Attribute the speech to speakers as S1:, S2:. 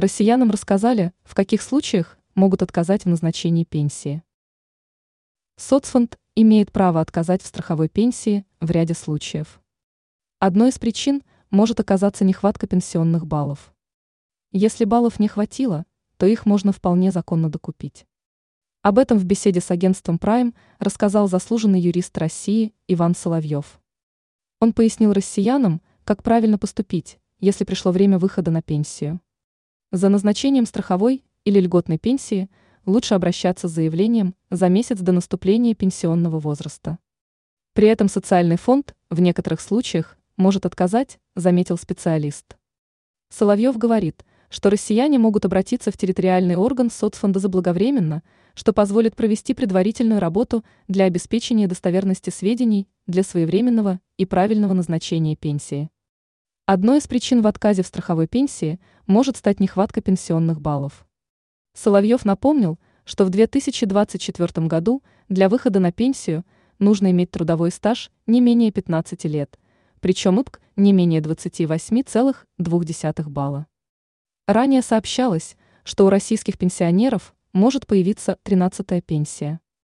S1: Россиянам рассказали, в каких случаях могут отказать в назначении пенсии. Соцфонд имеет право отказать в страховой пенсии в ряде случаев. Одной из причин может оказаться нехватка пенсионных баллов. Если баллов не хватило, то их можно вполне законно докупить. Об этом в беседе с агентством Prime рассказал заслуженный юрист России Иван Соловьев. Он пояснил россиянам, как правильно поступить, если пришло время выхода на пенсию. За назначением страховой или льготной пенсии лучше обращаться с заявлением за месяц до наступления пенсионного возраста. При этом социальный фонд в некоторых случаях может отказать, заметил специалист. Соловьев говорит, что россияне могут обратиться в территориальный орган соцфонда заблаговременно, что позволит провести предварительную работу для обеспечения достоверности сведений для своевременного и правильного назначения пенсии. Одной из причин в отказе в страховой пенсии может стать нехватка пенсионных баллов. Соловьев напомнил, что в 2024 году для выхода на пенсию нужно иметь трудовой стаж не менее 15 лет, причем ИПК не менее 28,2 балла. Ранее сообщалось, что у российских пенсионеров может появиться 13-я пенсия.